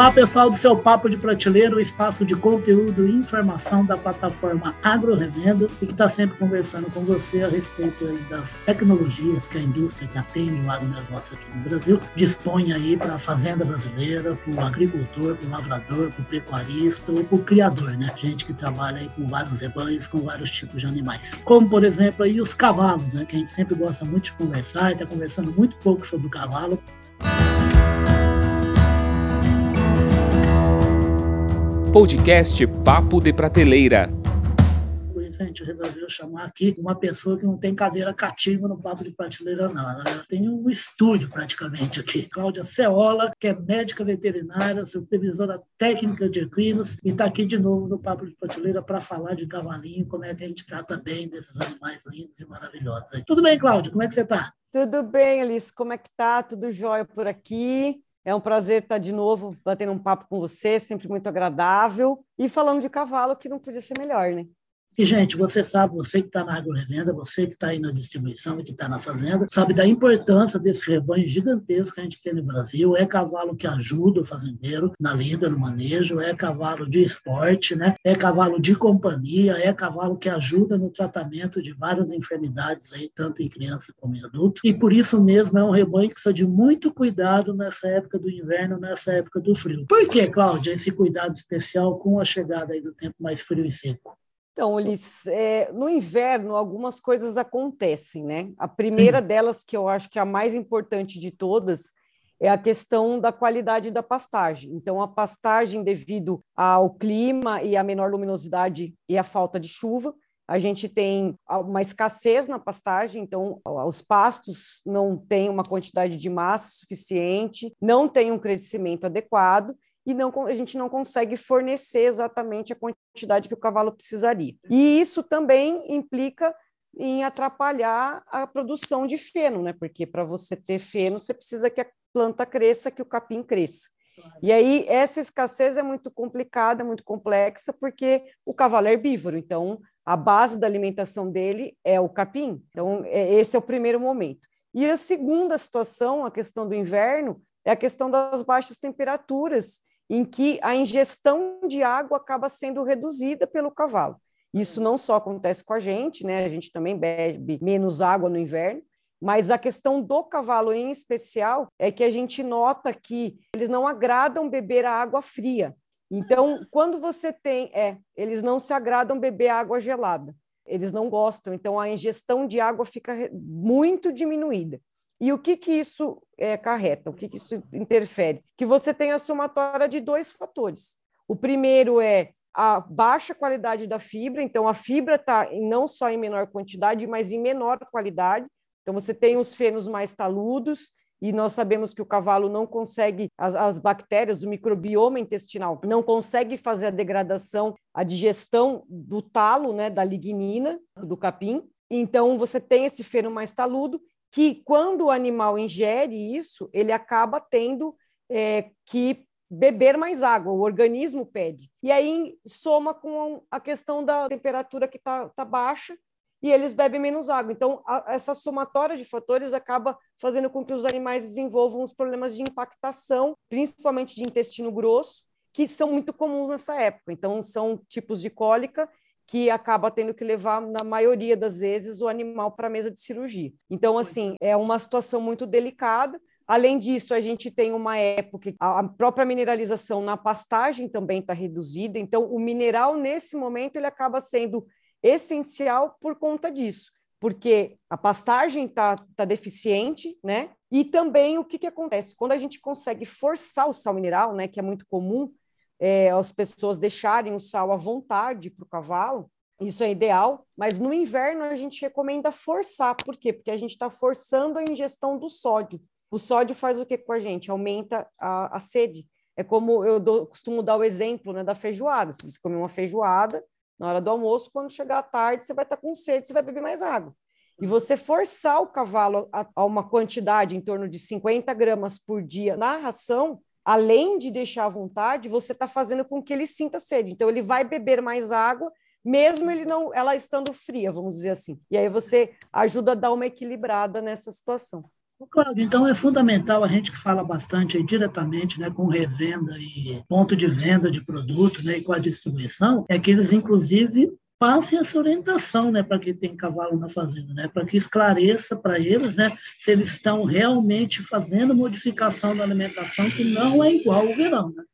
Fala pessoal do seu Papo de Prateleira, o espaço de conteúdo e informação da plataforma Agro Revenda e que está sempre conversando com você a respeito das tecnologias que a indústria que atende o agronegócio aqui no Brasil dispõe aí para a fazenda brasileira, para o agricultor, para o lavrador, para o pecuarista ou para o criador, né? Gente que trabalha aí com vários rebanhos, com vários tipos de animais. Como, por exemplo, aí os cavalos, né? Que a gente sempre gosta muito de conversar e está conversando muito pouco sobre o cavalo. Podcast Papo de Prateleira. Isso a gente resolveu chamar aqui uma pessoa que não tem cadeira cativa no Papo de Prateleira, não. Ela tem um estúdio praticamente aqui. Cláudia Ceola, que é médica veterinária, supervisora técnica de equinos, e está aqui de novo no Papo de Prateleira para falar de cavalinho, como é que a gente trata bem desses animais lindos e maravilhosos. Tudo bem, Cláudia? Como é que você está? Tudo bem, Alice. Como é que tá? Tudo jóia por aqui? É um prazer estar de novo batendo um papo com você, sempre muito agradável. E falando de cavalo, que não podia ser melhor, né? E, gente, você sabe, você que está na agro-revenda, você que está aí na distribuição e que está na fazenda, sabe da importância desse rebanho gigantesco que a gente tem no Brasil. É cavalo que ajuda o fazendeiro na lida, no manejo, é cavalo de esporte, né? é cavalo de companhia, é cavalo que ajuda no tratamento de várias enfermidades, aí, tanto em criança como em adulto. E por isso mesmo é um rebanho que precisa de muito cuidado nessa época do inverno, nessa época do frio. Por que, Cláudia, esse cuidado especial com a chegada aí do tempo mais frio e seco? Então, eles, é, no inverno, algumas coisas acontecem, né? A primeira delas, que eu acho que é a mais importante de todas, é a questão da qualidade da pastagem. Então, a pastagem, devido ao clima e à menor luminosidade e à falta de chuva, a gente tem uma escassez na pastagem, então os pastos não têm uma quantidade de massa suficiente, não tem um crescimento adequado, e não, a gente não consegue fornecer exatamente a quantidade que o cavalo precisaria. E isso também implica em atrapalhar a produção de feno, né? Porque para você ter feno, você precisa que a planta cresça, que o capim cresça. E aí essa escassez é muito complicada, muito complexa, porque o cavalo é herbívoro, então a base da alimentação dele é o capim. Então é, esse é o primeiro momento. E a segunda situação, a questão do inverno, é a questão das baixas temperaturas em que a ingestão de água acaba sendo reduzida pelo cavalo. Isso não só acontece com a gente, né? A gente também bebe menos água no inverno, mas a questão do cavalo em especial é que a gente nota que eles não agradam beber a água fria. Então, quando você tem, é, eles não se agradam beber água gelada. Eles não gostam, então a ingestão de água fica muito diminuída. E o que, que isso é, carreta? O que, que isso interfere? Que você tem a somatória de dois fatores. O primeiro é a baixa qualidade da fibra, então a fibra está não só em menor quantidade, mas em menor qualidade. Então você tem os fenos mais taludos, e nós sabemos que o cavalo não consegue, as, as, bactérias, o microbioma intestinal, não consegue fazer a degradação, a digestão do talo, né, da lignina, do capim. Então você tem esse feno mais taludo que quando o animal ingere isso, ele acaba tendo é, que beber mais água, o organismo pede. E aí soma com a questão da temperatura que está tá baixa e eles bebem menos água. Então, a, essa somatória de fatores acaba fazendo com que os animais desenvolvam os problemas de impactação, principalmente de intestino grosso, que são muito comuns nessa época. Então, são tipos de cólica que acaba tendo que levar, na maioria das vezes, o animal para a mesa de cirurgia. Então, assim, é uma situação muito delicada. Além disso, a gente tem uma época a própria mineralização na pastagem também está reduzida. Então, o mineral, nesse momento, ele acaba sendo essencial por conta disso, porque a pastagem está tá deficiente, né? E também o que, que acontece? Quando a gente consegue forçar o sal mineral, né, que é muito comum, é, as pessoas deixarem o sal à vontade para o cavalo, isso é ideal, mas no inverno a gente recomenda forçar. Por quê? Porque a gente está forçando a ingestão do sódio. O sódio faz o que com a gente? Aumenta a, a sede. É como eu dou, costumo dar o exemplo né, da feijoada. Se você comer uma feijoada na hora do almoço, quando chegar à tarde, você vai estar tá com sede, você vai beber mais água. E você forçar o cavalo a, a uma quantidade em torno de 50 gramas por dia na ração, além de deixar à vontade, você está fazendo com que ele sinta sede. Então, ele vai beber mais água, mesmo ele não, ela estando fria, vamos dizer assim. E aí você ajuda a dar uma equilibrada nessa situação. Claro, então é fundamental a gente que fala bastante aí, diretamente né, com revenda e ponto de venda de produto né, e com a distribuição, é que eles, inclusive, passem essa orientação né, para quem tem cavalo na fazenda, né, para que esclareça para eles né, se eles estão realmente fazendo modificação da alimentação que não é igual ao verão. Né?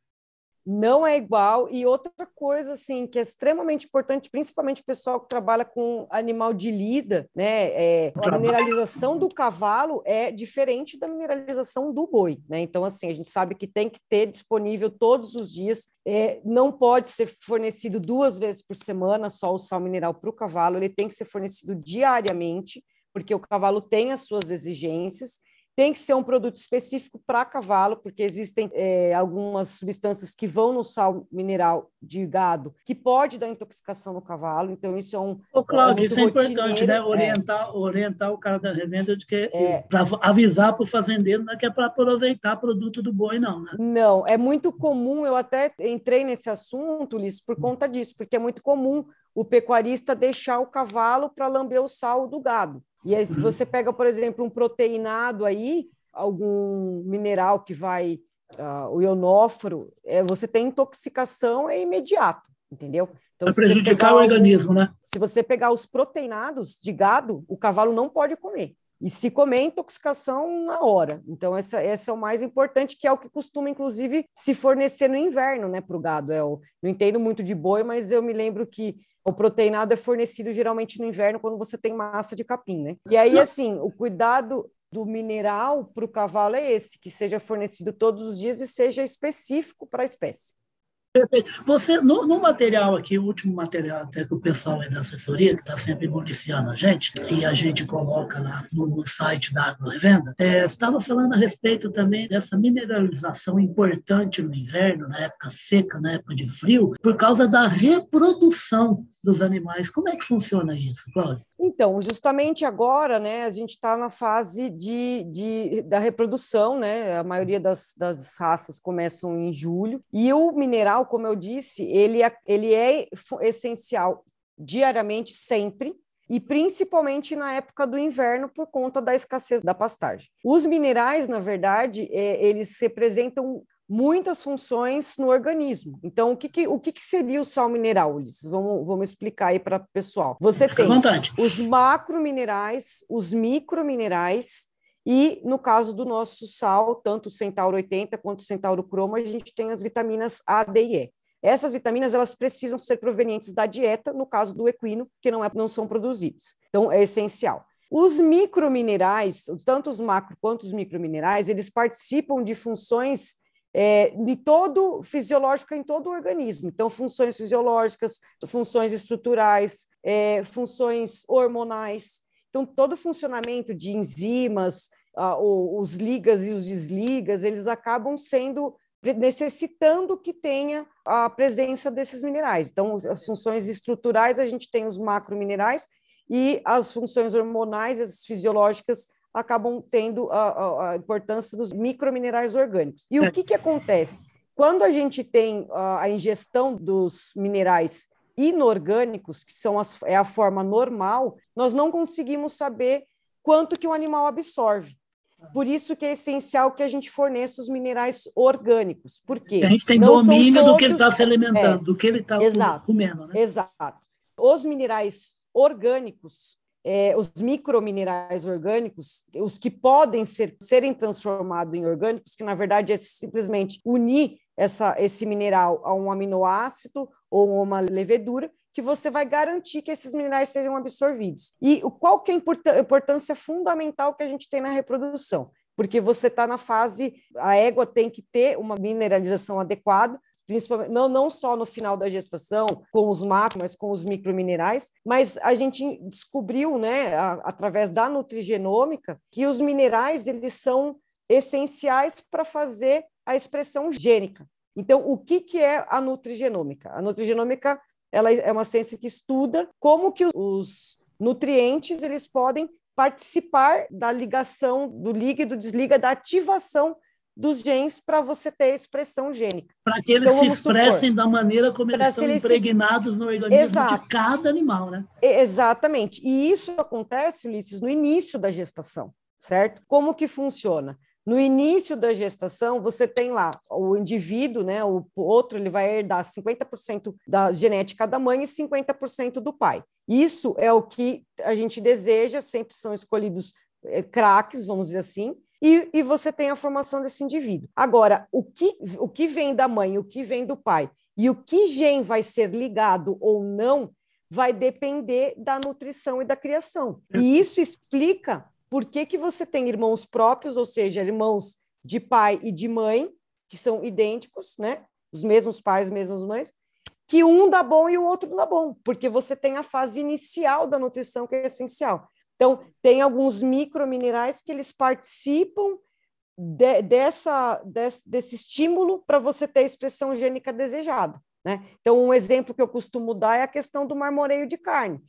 Não é igual. E outra coisa, assim, que é extremamente importante, principalmente o pessoal que trabalha com animal de lida, né? É, a mineralização do cavalo é diferente da mineralização do boi, né? Então, assim, a gente sabe que tem que ter disponível todos os dias. É, não pode ser fornecido duas vezes por semana só o sal mineral para o cavalo, ele tem que ser fornecido diariamente, porque o cavalo tem as suas exigências tem que ser um produto específico para cavalo, porque existem é, algumas substâncias que vão no sal mineral de gado que pode dar intoxicação no cavalo. Então, isso é um. Ô, Cláudio, é isso é importante, né? Orientar, é. orientar o cara da revenda de que é. para avisar para o fazendeiro, não é que é para aproveitar produto do boi, não, né? Não, é muito comum, eu até entrei nesse assunto, Liz, por conta disso, porque é muito comum o pecuarista deixar o cavalo para lamber o sal do gado. E aí, se uhum. você pega, por exemplo, um proteinado aí, algum mineral que vai, uh, o ionóforo, é, você tem intoxicação, é imediato, entendeu? Então, vai prejudicar o organismo, né? Se você pegar os proteinados de gado, o cavalo não pode comer. E se comer, intoxicação na hora. Então, essa, essa é o mais importante, que é o que costuma, inclusive, se fornecer no inverno, né, para o gado. É, eu não entendo muito de boi, mas eu me lembro que o proteinado é fornecido geralmente no inverno, quando você tem massa de capim, né? E aí, assim, o cuidado do mineral para o cavalo é esse, que seja fornecido todos os dias e seja específico para a espécie. Perfeito. Você, no, no, material aqui, o último material até que o pessoal é da assessoria, que está sempre municiando a gente, e a gente coloca lá no site da Agrorevenda, é, estava falando a respeito também dessa mineralização importante no inverno, na época seca, na época de frio, por causa da reprodução dos animais. Como é que funciona isso, Cláudio? Então, justamente agora, né, a gente está na fase de, de, da reprodução, né? A maioria das, das raças começam em julho. E o mineral, como eu disse, ele é, ele é essencial diariamente, sempre, e principalmente na época do inverno por conta da escassez da pastagem. Os minerais, na verdade, é, eles representam muitas funções no organismo. Então, o que, que o que, que, seria o sal mineral, Ulisses? Vamos, vamos explicar aí para o pessoal. Você Fica tem os macrominerais, os microminerais, e no caso do nosso sal, tanto o Centauro 80 quanto o Centauro Cromo, a gente tem as vitaminas A, D e E. Essas vitaminas elas precisam ser provenientes da dieta, no caso do equino, que não, é, não são produzidos. Então, é essencial. Os microminerais, tanto os macro quanto os microminerais, eles participam de funções é, de todo fisiológica em todo o organismo. Então, funções fisiológicas, funções estruturais, é, funções hormonais. Então, todo o funcionamento de enzimas, ah, os ligas e os desligas, eles acabam sendo necessitando que tenha a presença desses minerais. Então, as funções estruturais, a gente tem os macrominerais e as funções hormonais, as fisiológicas, acabam tendo a, a, importância dos microminerais orgânicos. E o é. que, que acontece? Quando a gente tem a, a ingestão dos minerais inorgânicos, que são as, é a forma normal, nós não conseguimos saber quanto que o animal absorve. Por isso que é essencial que a gente forneça os minerais orgânicos. Por quê? A gente tem não domínio todos... do que ele está se alimentando, é, do que ele está comendo. Né? Exato. Os minerais orgânicos, é, os microminerais orgânicos, os que podem ser, serem transformados em orgânicos, que na verdade é simplesmente unir essa, esse mineral a um aminoácido ou uma levedura, que você vai garantir que esses minerais sejam absorvidos. E qual que é a importância fundamental que a gente tem na reprodução? Porque você está na fase, a égua tem que ter uma mineralização adequada, principalmente não, não só no final da gestação, com os macro, mas com os microminerais, mas a gente descobriu, né, a, através da nutrigenômica, que os minerais eles são essenciais para fazer a expressão gênica. Então, o que, que é a nutrigenômica? A nutrigenômica ela é uma ciência que estuda como que os nutrientes eles podem participar da ligação do liga e do desliga, da ativação dos genes para você ter expressão gênica. Para que eles então, se expressem supor, da maneira como eles estão impregnados se... no organismo Exato. de cada animal, né? Exatamente. E isso acontece, Ulisses, no início da gestação. certo? Como que funciona? No início da gestação, você tem lá o indivíduo, né, o outro, ele vai herdar 50% da genética da mãe e 50% do pai. Isso é o que a gente deseja, sempre são escolhidos é, craques, vamos dizer assim, e, e, você tem a formação desse indivíduo. Agora, o que, o que vem da mãe, o que vem do pai, e o que gene vai ser ligado ou não, vai depender da nutrição e da criação. E isso explica por que, que você tem irmãos próprios, ou seja, irmãos de pai e de mãe, que são idênticos, né? Os mesmos pais, mesmas mães, que um dá bom e o outro não dá bom, porque você tem a fase inicial da nutrição que é essencial. Então, tem alguns microminerais que eles participam de, dessa, desse, desse estímulo para você ter a expressão gênica desejada. Né? Então, um exemplo que eu costumo dar é a questão do marmoreio de carne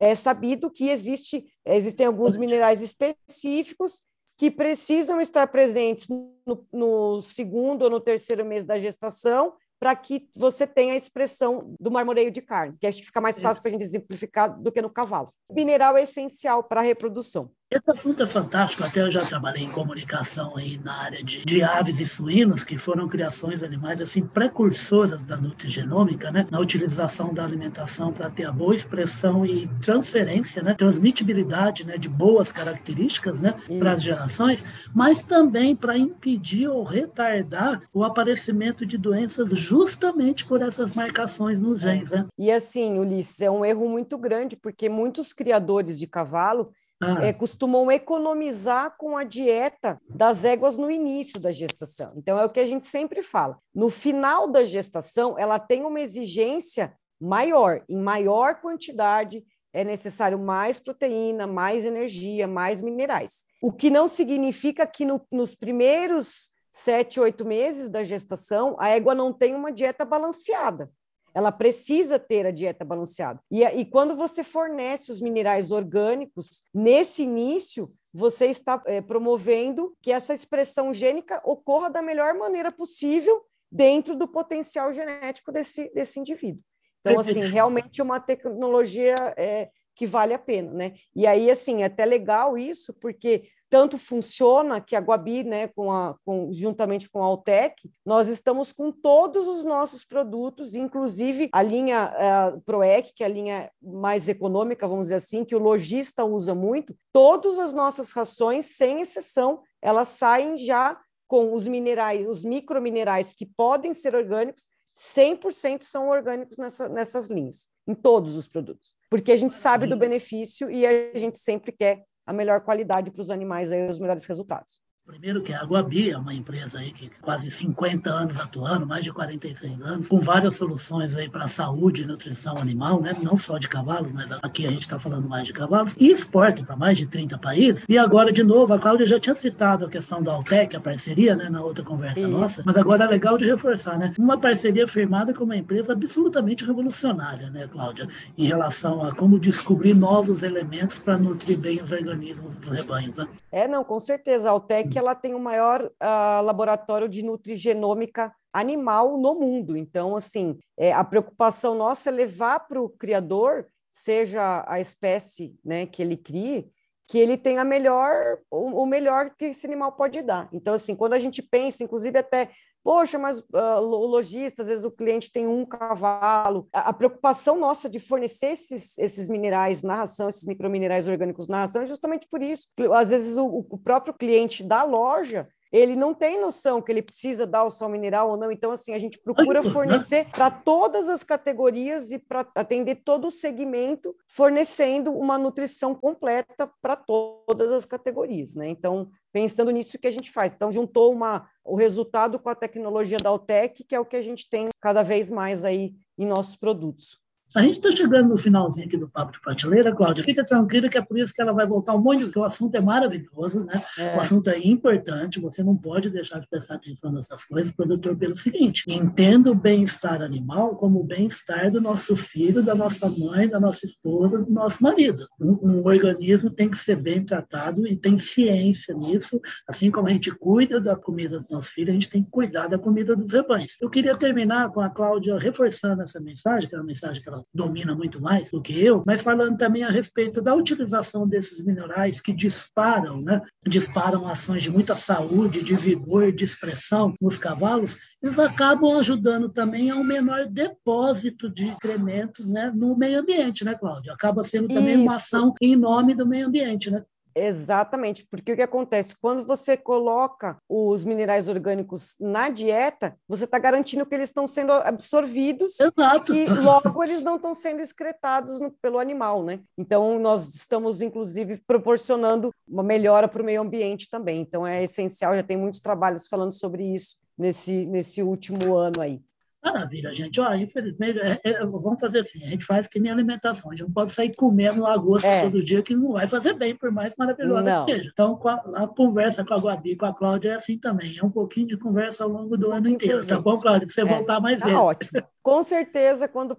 é sabido que existe, existem alguns minerais específicos que precisam estar presentes no, no segundo ou no terceiro mês da gestação para que você tenha a expressão do marmoreio de carne, que acho que fica mais fácil para a gente exemplificar do que no cavalo. O mineral é essencial para a reprodução. Esse assunto é fantástico, até eu já trabalhei em comunicação aí na área de, de aves e suínos, que foram criações animais assim precursoras da nutrigenômica, né, na utilização da alimentação para ter a boa expressão e transferência, né, transmitibilidade, né, de boas características, né, para as gerações, mas também para impedir ou retardar o aparecimento de doenças justamente por essas marcações nos genes, né? E assim, Ulisses, é um erro muito grande porque muitos criadores de cavalo ah. é, costumam economizar com a dieta das éguas no início da gestação. Então, é o que a gente sempre fala. No final da gestação, ela tem uma exigência maior, em maior quantidade, é necessário mais proteína, mais energia, mais minerais. O que não significa que no, nos primeiros sete, oito meses da gestação, a égua não tem uma dieta balanceada. Ela precisa ter a dieta balanceada. E, e quando você fornece os minerais orgânicos, nesse início, você está é, promovendo que essa expressão gênica ocorra da melhor maneira possível dentro do potencial genético desse, desse indivíduo. Então, assim, realmente é uma tecnologia é, que vale a pena, né? E aí, assim, é até legal isso, porque tanto funciona que a Guabi, né, com a, com, juntamente com a Altec, nós estamos com todos os nossos produtos, inclusive a linha uh, ProEC, que é a linha mais econômica, vamos dizer assim, que o lojista usa muito, todas as nossas rações, sem exceção, elas saem já com os minerais, os microminerais que podem ser orgânicos, 100% são orgânicos nessa, nessas linhas, em todos os produtos. Porque a gente sabe do benefício e a gente sempre quer a melhor qualidade para os animais e os melhores resultados. Primeiro que a Guabi é uma empresa aí que quase 50 anos atuando, mais de 46 anos, com várias soluções aí para saúde e nutrição animal, né? não só de cavalos, mas aqui a gente está falando mais de cavalos, e exporta para mais de 30 países. E agora, de novo, a Cláudia já tinha citado a questão da Altec, a parceria, né, na outra conversa Isso. nossa, mas agora é legal de reforçar, né? Uma parceria firmada com uma empresa absolutamente revolucionária, né, Cláudia, em relação a como descobrir novos elementos para nutrir bem os organismos dos rebanhos. Né? É, não, com certeza. A Altec ela tem o maior uh, laboratório de nutrigenômica animal no mundo. Então, assim, é, a preocupação nossa é levar para o criador, seja a espécie né, que ele crie, que ele tenha melhor, o, o, melhor que esse animal pode dar. Então, assim, quando a gente pensa, inclusive até, poxa, mas uh, o lojista, às vezes o cliente tem um cavalo, a, a, preocupação nossa de fornecer esses, esses minerais na ração, esses microminerais orgânicos na ração, é justamente por isso. Às vezes o, o próprio cliente da loja ele não tem noção que ele precisa dar o sal mineral ou não. Então, assim, a gente procura fornecer para todas as categorias e para atender todo o segmento, fornecendo uma nutrição completa para todas as categorias, né? Então, pensando nisso que a gente faz. Então, juntou uma, o resultado com a tecnologia da Altec, que é o que a gente tem cada vez mais aí em nossos produtos. A gente está chegando no finalzinho aqui do Papo de Prateleira, Cláudia. Fica tranquila que é por isso que ela vai voltar um monte, porque o assunto é maravilhoso, né? É. O assunto é importante, você não pode deixar de prestar atenção nessas coisas, produtor, pelo seguinte: entenda o bem-estar animal como o bem-estar do nosso filho, da nossa mãe, da nossa esposa, do nosso marido. Um, um, organismo tem que ser bem tratado e tem ciência nisso, assim como a gente cuida da comida do nosso filho, a gente tem que cuidar da comida dos rebanhos. Eu queria terminar com a Cláudia reforçando essa mensagem, que é uma mensagem que ela ela domina muito mais do que eu, mas falando também a respeito da utilização desses minerais que disparam, né? disparam ações de muita saúde, de vigor, de expressão nos cavalos, eles acabam ajudando também ao menor depósito de incrementos né, no meio ambiente, né, Cláudia? Acaba sendo também Isso. uma ação em nome do meio ambiente, né? Exatamente, porque o que acontece? Quando você coloca os minerais orgânicos na dieta, você está garantindo que eles estão sendo absorvidos Exato. e logo eles não estão sendo excretados no, pelo animal, né? Então, nós estamos, inclusive, proporcionando uma melhora para o meio ambiente também. Então, é essencial, já tem muitos trabalhos falando sobre isso nesse, nesse último ano aí. Maravilha, gente. Ó, infelizmente, é, é, vamos fazer assim: a gente faz que nem alimentação, a gente não pode sair comendo lagosta é. todo dia, que não vai fazer bem, por mais maravilhosa que seja. Então, a, a, conversa com a Guabi, com a Cláudia é assim também: é um pouquinho de conversa ao longo do um ano inteiro, tá bom, Cláudia? Pra você é, voltar mais tá vezes. Ótimo. Com certeza, quando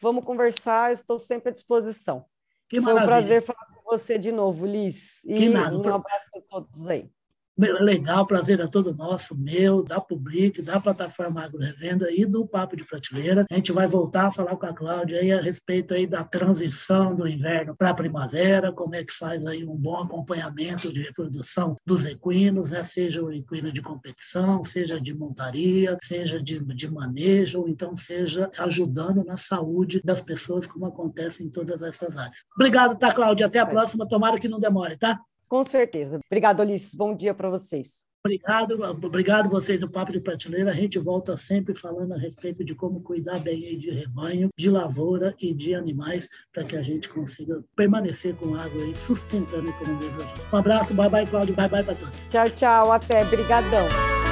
vamos conversar, estou sempre à disposição. Que Foi maravilha. um prazer falar com você de novo, Liz. E um abraço para todos aí legal, prazer é todo nosso, meu, da Public, da plataforma Agro Revenda e do Papo de Prateleira. A gente vai voltar a falar com a Cláudia aí a respeito aí da transição do inverno para a primavera, como é que faz aí um bom acompanhamento de reprodução dos equinos, né? seja o equino de competição, seja de montaria, seja de, de manejo, ou então seja ajudando na saúde das pessoas, como acontece em todas essas áreas. Obrigado, tá, Cláudia? Até a próxima. Tomara que não demore, tá? Com certeza. Obrigado, Alice. Bom dia para vocês. Obrigado, obrigado vocês do Papo de Prateleira. A gente volta sempre falando a respeito de como cuidar bem de rebanho, de lavoura e de animais para que a gente consiga permanecer com água aí, sustentando a economia brasileira. Um abraço, bye bye, Cláudio, bye bye para todos. Tchau, tchau, até, brigadão.